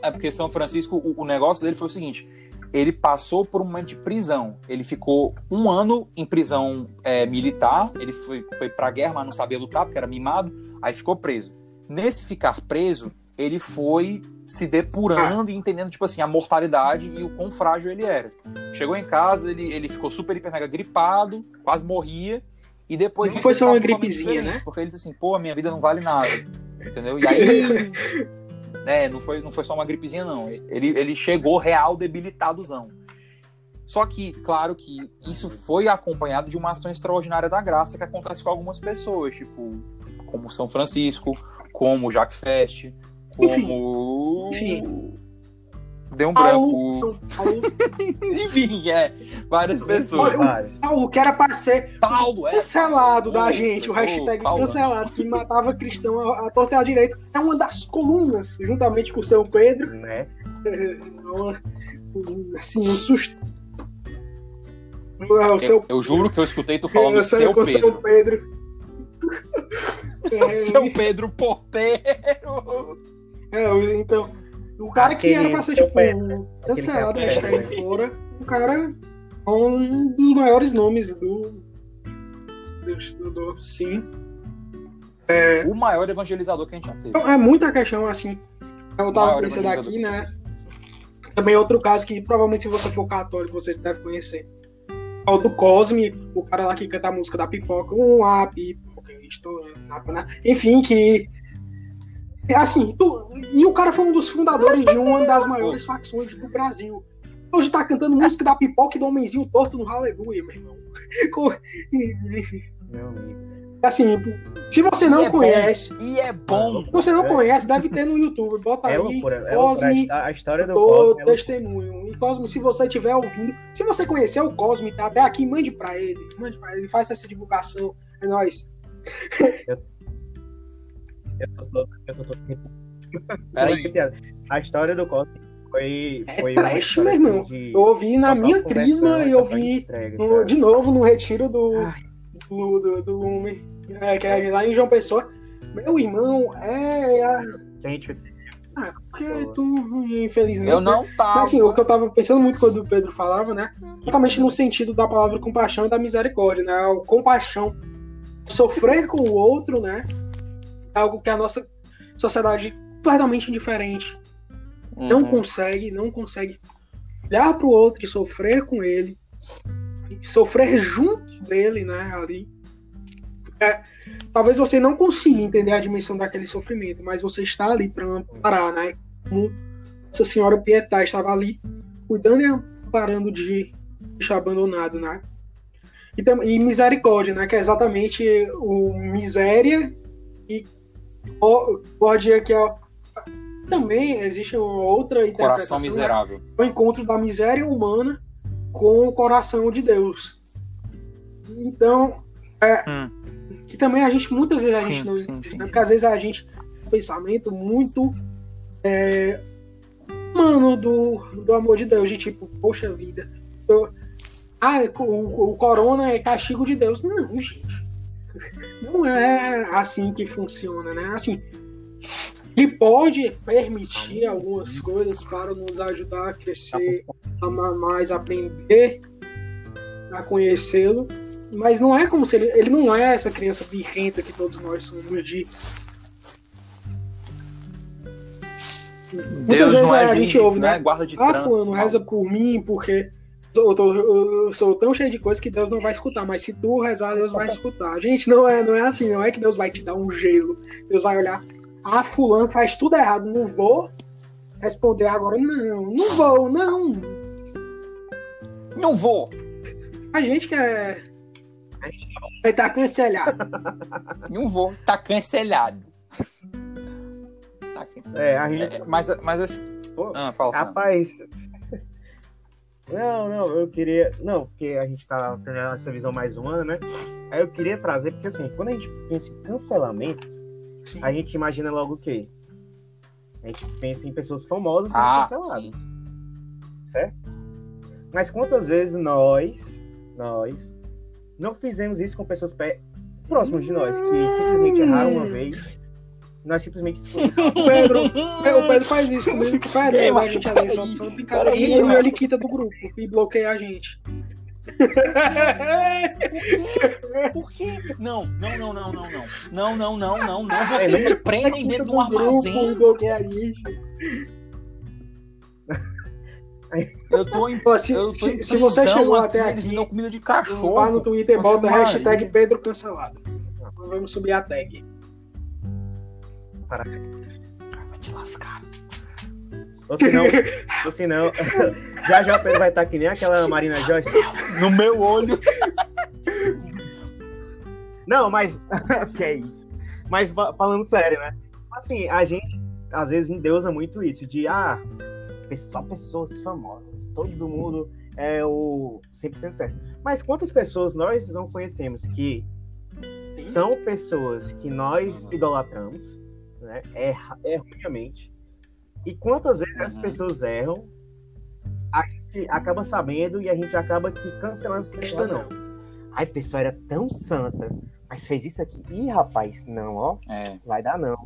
É porque São Francisco, o, o negócio dele foi o seguinte: ele passou por um momento de prisão. Ele ficou um ano em prisão é, militar. Ele foi, foi pra guerra, mas não sabia lutar porque era mimado. Aí ficou preso. Nesse ficar preso, ele foi se depurando e entendendo, tipo assim, a mortalidade e o quão frágil ele era. Chegou em casa, ele, ele ficou super, hiper, mega gripado, quase morria. E depois Não foi só tava uma gripezinha, né? Porque ele disse assim, pô, a minha vida não vale nada. Entendeu? E aí. [laughs] É, não foi, não foi só uma gripezinha, não. Ele, ele chegou real debilitadozão. Só que, claro que isso foi acompanhado de uma ação extraordinária da graça que acontece com algumas pessoas, tipo, como São Francisco, como Jacques Fest, como. Enfim. Deu um branco. São Paulo. [laughs] Enfim, é. Várias pessoas. Olha, o-. Paulo, que era pra ser Paulo, é. cancelado da Paulo, gente, o hashtag Paulo. cancelado, que matava cristão à à torta à direita. É uma das colunas, juntamente com o São Pedro. Né? É uma- assim, um susto. O seu, Eu, eu juro que eu escutei tu falando eu seu Pedro. seu Pedro. [laughs] É, Seu Pedro Porteiro. É, eu- então, o cara que Aquele era pra ser, tipo, Pedro. cancelado, que é hashtag fora, o cara é um dos maiores nomes do. do, do sim. O maior evangelizador que a gente já teve. Então, é muita questão, assim. Eu tava evangelizador aqui, que né? Também outro caso que provavelmente se você for católico você deve conhecer. É o do Cosme, o cara lá que canta a música da pipoca. Um a pipoca, eu estou na na- Enfim, que. É Assim, tu- e o cara foi um dos fundadores de uma das maiores facções do Brasil. Hoje tá cantando música da pipoca e do homenzinho torto no Aleluia, meu irmão. [laughs] Meu amigo. Assim, se você não E é bom. conhece, E é bom. se você não É. conhece, deve ter no YouTube. Bota É aí loucura. É Cosme loucura. A história do Cosme é testemunho. E Cosmo, se você estiver ouvindo, se você conhecer o Cosmo e tá até aqui, mande pra ele. Mande pra ele, faça essa divulgação. É nóis. Eu tô todo- eu tô todo- Peraí. A história do Cosme foi. É foi uma trash, meu assim, irmão. de Eu ouvi na minha crisma e eu vi entrega, no- de novo no retiro do, Ai. do, do, do Lume. É, que é lá em João Pessoa. Meu irmão, é. a- Gente, Ah, porque tu, infelizmente. Eu não tava. Assim, o que eu tava pensando muito quando o Pedro falava, né? Totalmente no sentido da palavra compaixão e da misericórdia, né? O compaixão. Sofrer com o outro, né? É algo que a nossa sociedade completamente indiferente não Uhum. consegue, não consegue olhar pro outro e sofrer com ele, sofrer junto dele, né? Ali. É, talvez você não consiga entender a dimensão daquele sofrimento, mas você está ali para amparar, né? Como Nossa Senhora Pietá estava ali cuidando e amparando de bicho abandonado, né? E, e misericórdia, né? Que é exatamente o miséria e que é também existe uma outra Coração interpretação, né? miserável. o encontro da miséria humana com o coração de Deus. Então, é, Hum. que também a gente, muitas vezes a Sim, gente não sim, entende, sim. né? porque às vezes a gente tem um pensamento muito é, humano do, do amor de Deus, de tipo, poxa vida, eu- ah, o, o corona é castigo de Deus. Não, gente. Não é assim que funciona, né? Assim, ele pode permitir algumas coisas para nos ajudar a crescer, a amar mais, aprender a conhecê-lo, mas não é como se ele, ele não é essa criança birrenta que todos nós somos de Muitas vezes a gente ouve, né? Guarda de ah, trânsito. fulano, reza por mim, porque eu, tô- eu- sou tão cheio de coisa que Deus não vai escutar, mas se tu rezar, Deus vai escutar. Gente, não é, não é assim, não é que Deus vai te dar um gelo. Deus vai olhar, ah, fulano faz tudo errado, não vou responder agora, não, não vou, não. Não vou. A gente que é. Vai estar cancelado. Não vou. Tá cancelado. Tá can- É, a gente. É, mas, mas assim. Pô, Ah, fala. Rapaz. Não, não, eu queria. Não, porque a gente tá tendo essa visão mais humana, né? Aí eu queria trazer, porque assim, quando a gente pensa em cancelamento, Sim. a gente imagina logo o quê? A gente pensa em pessoas famosas sendo Ah, canceladas. Certo? Mas quantas vezes nós, nós, não fizemos isso com pessoas próximas de nós, que simplesmente erraram uma vez nós simplesmente excluímos. O Pedro, [laughs] é, o Pedro faz isso comigo com o Pedro, Ei, a gente ali, só, só brincadeirinha, peraí, e mano. ele quita do grupo e bloqueia a gente. Por quê? Não, não, não, não, não, não. Não, não, não, não, não. É, Vocês me prendem dentro do de um armazém. bloqueia a gente. Eu tô em. Ó, se, eu tô se, em se você chegou aqui, até eles me aqui, dão comida de vá no cachorro. Twitter bota hashtag Pedro Cancelado. Vamos subir a tag. Vai te lascar. Ou senão, ou senão [laughs] já já o Pedro vai estar que nem aquela Marina Joyce. No meu olho. Não, mas. [laughs] que é isso? Mas fa- falando sério, né? Assim, a gente às vezes endeusa muito isso, de ah, só pessoas famosas, todo mundo é o 100% certo. Mas quantas pessoas nós não conhecemos que são pessoas que nós idolatramos, né? Erra, erroneamente. E quantas vezes essas Uhum. pessoas erram, a gente acaba sabendo e a gente acaba que cancelando essa pessoa, não. Ai, a pessoa era tão santa, mas fez isso aqui. Ih, rapaz, não, ó, É. vai dar não.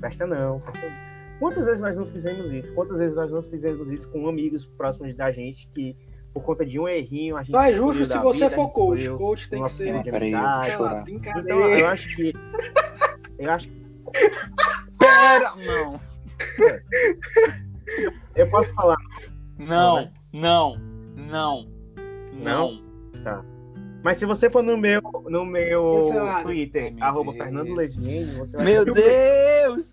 Presta não, presta não. Quantas vezes nós não fizemos isso? Quantas vezes nós não fizemos isso com amigos próximos da gente que, por conta de um errinho, a gente. Só é justo se você vida, for coach. Coach tem que ser. amizade. Então, eu acho que. Eu acho que Pera! Não. eu posso falar. Não, não, não, não. Mas se você for no meu, no meu Cancelado. Twitter, Ai, meu arroba Deus. Fernando Leviene, você vai Meu Deus!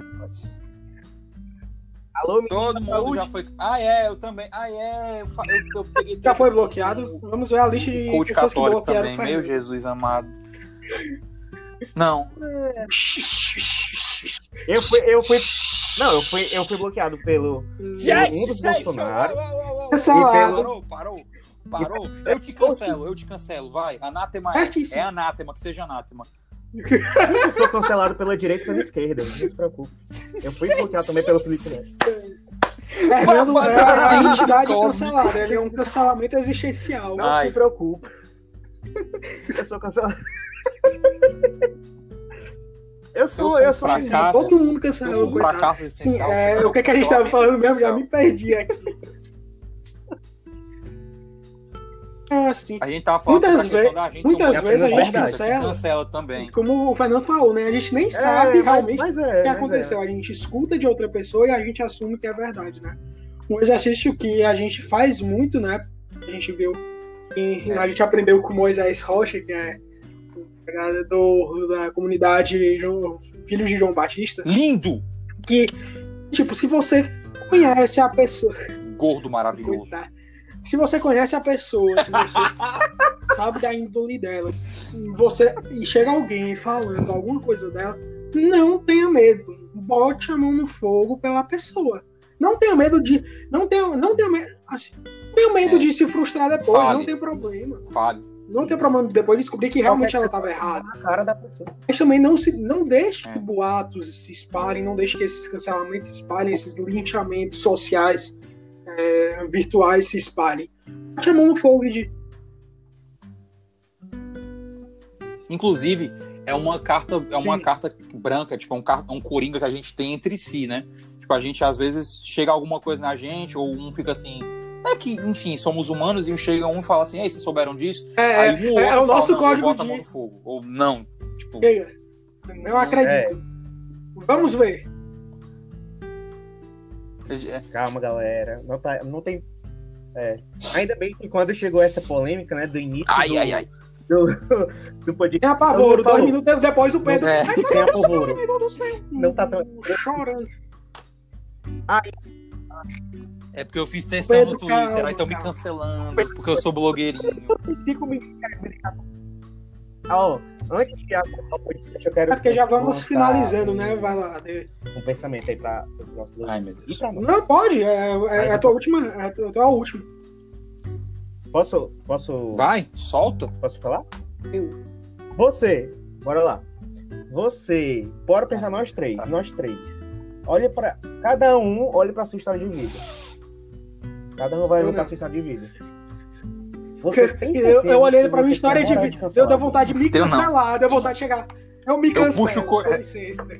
Alô, menino Todo mundo saúde? já foi. Ah, é, eu também. Ah, é. Eu, fa- eu, eu peguei Já foi bloqueado? Vamos ver a lista de coach pessoas que bloquearam também. Meu. Jesus amado. Não. Eu fui, eu fui. Não, eu fui, eu fui bloqueado pelo um dos Bolsonaro. Cancelado. Parou, parou. Parou. Eu te cancelo, eu te cancelo. Vai. Anátema é. É anátema, que seja anátema. Eu sou cancelado pela direita e pela esquerda, não se preocupe. Eu fui bloqueado também pelo Felipe Neto. Fernando Vai é fazer a aquele entidade cosme. cancelada. Ele é um cancelamento existencial. Não Ai. se preocupe. Eu sou cancelado. Eu sou, sou eu um sou. fracasso. Todo mundo Eu cancelou. sou um fracasso Sim, é, o que, que a gente estava falando mesmo? Já me perdi aqui. Ah, [laughs] sim. A gente tava falando Muitas vezes- da gente. muitas um vezes a gente cancela. cancela também. Como o Fernando falou, né? A gente nem É, sabe mas- realmente é, o que é. aconteceu. A gente escuta de outra pessoa e a gente assume que é verdade, né? Um exercício que a gente faz muito, né? A gente viu, e É. a gente aprendeu com Moisés Rocha, que é o cara do, da comunidade João- Filhos de João Batista, Lindo! que, tipo, se você conhece a pessoa, Gordo maravilhoso. [laughs] Tá. Se você conhece a pessoa, se você [laughs] sabe da índole dela, você e chega alguém falando alguma coisa dela, não tenha medo. Bote a mão no fogo pela pessoa. Não tenha medo de. Não tenha, não tenha medo. Assim, não tenha medo É. de se frustrar depois, Fale. não tem problema. Fale. Não tem problema de depois descobrir que realmente ela estava errada. Na cara da pessoa. Mas também não, se, não deixe É. que boatos se espalhem, não deixe que esses cancelamentos se espalhem, esses linchamentos sociais, é, virtuais se espalhem. Bote a mão no fogo de Inclusive, é uma carta, é uma Sim. carta branca, tipo, é um, car- um coringa que a gente tem entre si, né? Tipo, a gente às vezes chega alguma coisa na gente, ou um fica assim. É que, enfim, somos humanos e chega um e fala assim, ei, vocês souberam disso? É, Aí um é, outro é o nosso fala, não, código de. no fogo. Ou não. Tipo. Não acredito. Vamos ver. é- Calma, galera. Não, tá, não tem. É. Ainda bem que quando chegou essa polêmica, né, do início ai, do, ai, ai. do, [laughs] do podcast. Tem apavoro. Falou. Dois minutos depois o Pedro. É. Ai, Tem apavoro. Não tá tão- Chorando. É porque eu fiz tensão Pedro, no Twitter, calma, aí estão me cancelando, porque eu sou blogueirinho. Cinco minutos. Ó, antes de acabar o podcast, eu quero. É porque já vamos finalizando, né? Vai lá. de- Um pensamento aí nossos Ai, meu Deus. Não, pode. É, é, é a tua última. É a tua, a tua última. Posso, posso, Vai, solta. posso falar? Eu. Você, bora lá. Você, bora pensar nós três, Tá. nós três. Olha para cada um, olha para sua história de vida. Cada um vai Eu não. sua história de vida. Você [laughs] tem Eu, eu olhei pra minha história de vida. cancelar Deu, vontade de me cancelar. Deu vontade de chegar. Eu me Eu cancelo, puxo o co- com licença. [laughs]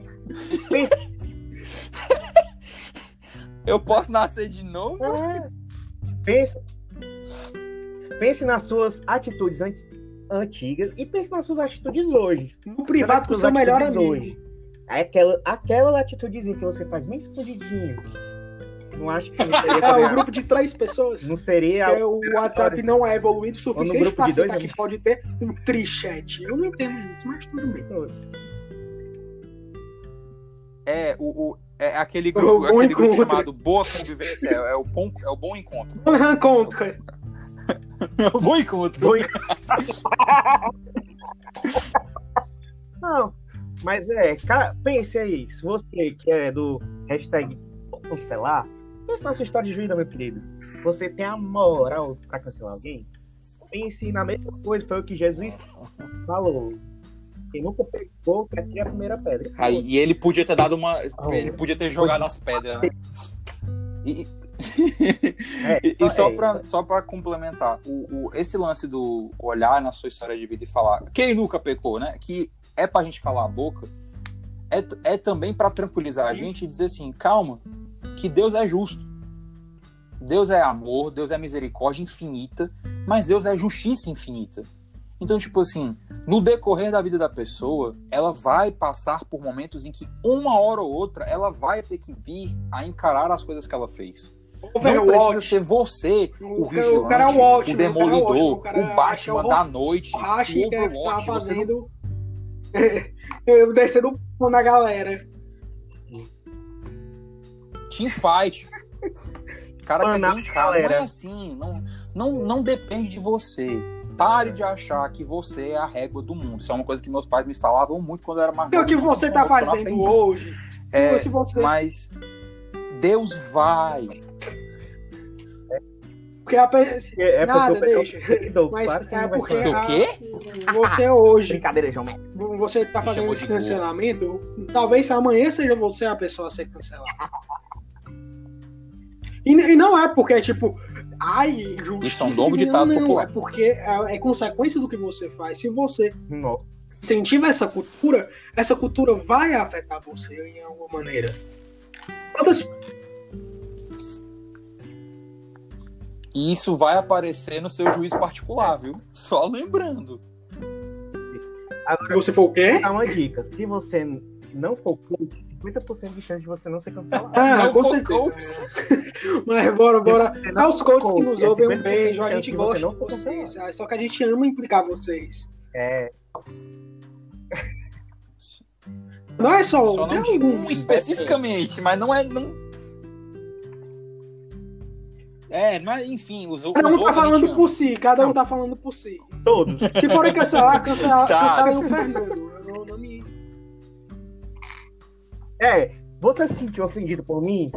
Eu posso nascer de novo? É. Pense, pense nas suas atitudes an- antigas e pense nas suas atitudes hoje. No privado com seu melhor amigo. hoje. Aquela, aquela atitudezinha que você faz bem escondidinho. Não acho que não [laughs] seria, É, um grupo de três pessoas. não seria Porque o WhatsApp não é evoluído o suficiente dois, aceitar que pode ter um trichat. Eu não entendo isso, mas tudo bem. É, o, o- é aquele grupo, bom aquele grupo encontro. chamado Boa Convivência. É, é o, bom, é o bom encontro. Contra. É o bom encontro. [laughs] Foi. [laughs] Não, mas é, cara, pense aí, se você que é do hashtag cancelar, pense na sua história de vida, meu querido. Você tem a moral pra cancelar alguém? Pense na mesma coisa, foi o que Jesus falou. Quem nunca pegou, que atire a primeira pedra. Aí, e ele podia ter dado uma. Oh. Ele podia ter jogado as pedras. né? E, É, e, e só é, pra, só pra complementar, o, o- esse lance do olhar na sua história de vida e falar quem nunca pecou, né? Que é pra gente calar a boca, é, é também pra tranquilizar a gente e dizer assim, calma, que Deus é justo. Deus é amor, Deus é misericórdia infinita, mas Deus é justiça infinita. Então, tipo assim, no decorrer da vida da pessoa, ela vai passar por momentos em que uma hora ou outra ela vai ter que vir a encarar as coisas que ela fez. Não precisa Overwatch. ser você o, O cara- vigilante, o cara é o o o cara é o demolidor, o, o cara é- Batman é o da noite, O o é- tá Overwatch. Você não... fazendo. [laughs] Eu descendo o na galera. Teamfight. O cara Mano, brincar, não é galera. assim. Não, não, não depende de você. Pare de achar que você é a régua do mundo. Isso é uma coisa que meus pais me falavam muito quando eu era mais E o que você tá é que eu fazendo hoje? É, se você. mas Deus vai. Porque a pe- se- É, é Nada, porque eu deixa. Mas que é não porque ser. O a- quê? você [laughs] hoje, Brincadeira, João. você tá fazendo chamou esse cancelamento, talvez amanhã seja você a pessoa a ser cancelada. E, e não é porque, tipo, ai, justiça. Isso é um novo ditado não, popular. É porque é, é consequência do que você faz. Se você Nossa. incentiva essa cultura, essa cultura vai afetar você em alguma maneira. Quantas E isso vai aparecer no seu juízo particular, viu? Só lembrando. Agora, você for o quê? Dar uma dica. Se você não for coach, 50% de chance de você não ser cancelado. Ah, Não com certeza. [laughs] Mas bora, bora. Aos for coaches que coach, nos é ouvem, um 50% beijo. A gente gosta de vocês. É só que a gente ama implicar vocês. É, Não é só, Só tem não digo um especificamente, mas não é. Não... É, mas enfim, os, Cada um tá falando por si, cada um tá falando por si. todos. Se forem cancelar, cancela, Tá. cancelem o Fernando. Eu não, não me... É, você se sentiu ofendido por mim?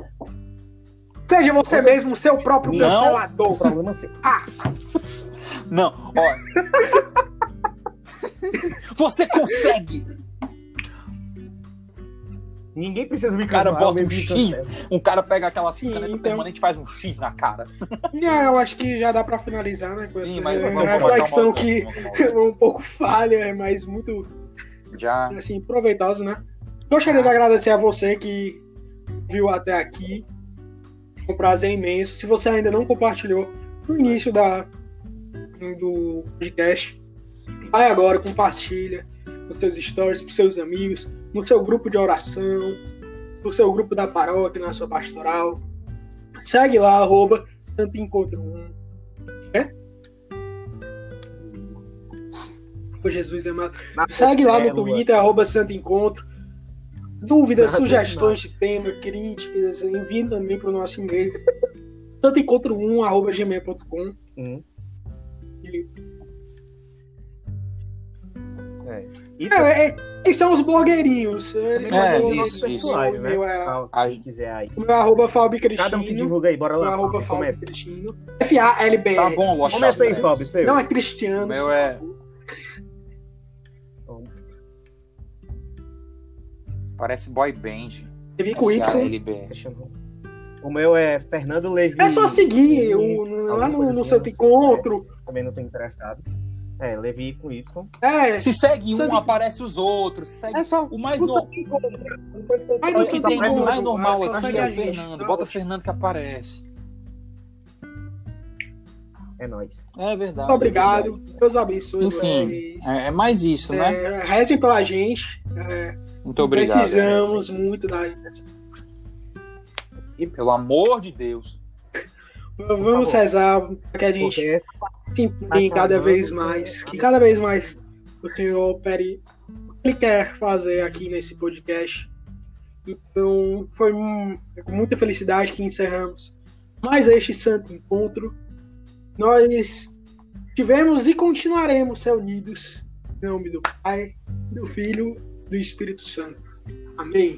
Seja você, Você- mesmo seu próprio Não. O cancelador. problema é seu. Não, ó. Você consegue! Ninguém precisa me O cara cancelar, bota um X, cancelo. um cara pega aquela Sim, caneta então. permanente e faz um X na cara. É, eu acho que já dá pra finalizar, né? Com Sim, essa mas reflexão que é [laughs] um pouco falha, mas muito. Já. assim, proveitosa, né? Gostaria de agradecer a você que viu até aqui. Um prazer imenso. Se você ainda não compartilhou no início da, do podcast, vai agora, compartilha nos seus stories, pros seus amigos, no seu grupo de oração, no seu grupo da paróquia, na sua pastoral. Segue lá, arroba Santo Encontro 1. É? Ô, Jesus amado. Na Segue lá no. Twitter, arroba Santo Encontro. Dúvidas, Nada sugestões de tema, críticas, enviem também para o nosso e-mail. santoencontro1, arroba gmail.com. Hum. É. E É, é, esses são os blogueirinhos. Eles É, isso, o isso. pessoal, né? meu é Ah, Aí. Quem quiser aí. o meu é arroba Fábio Cada um se Cristino. divulga aí, bora meu é lá. arroba Fábio, Fábio. Cristino. F-A-L-B. Tá bom, Começa aí, Fábio, seu. Não é Cristiano. O meu é- Parece boy band. Teve com Y. O meu é Fernando Levi. É só seguir o, lá no, no assim, Santo eu não sei. Encontro. Também não tô interessado. É, Levi com Y. É, Se segue um, Segue- aparece os outros. Se segue... É só. O mais no... só tem? Não O tem o mais é normal aqui é o gente, Fernando. Bota Fernando que aparece. É nóis. É verdade. muito obrigado. Deus abençoe Enfim, vocês. É, é mais isso, né? É, rezem pela gente. É, Muito obrigado. precisamos muito da. Pelo amor de Deus. Vamos rezar para que a gente se empenhe cada vez mais. Que cada vez mais o Senhor opere o que Ele quer fazer aqui nesse podcast. Então, foi um- é com muita felicidade que encerramos mais este santo encontro. Nós tivemos e continuaremos reunidos em nome do Pai, do Filho e do Espírito Santo. Amém.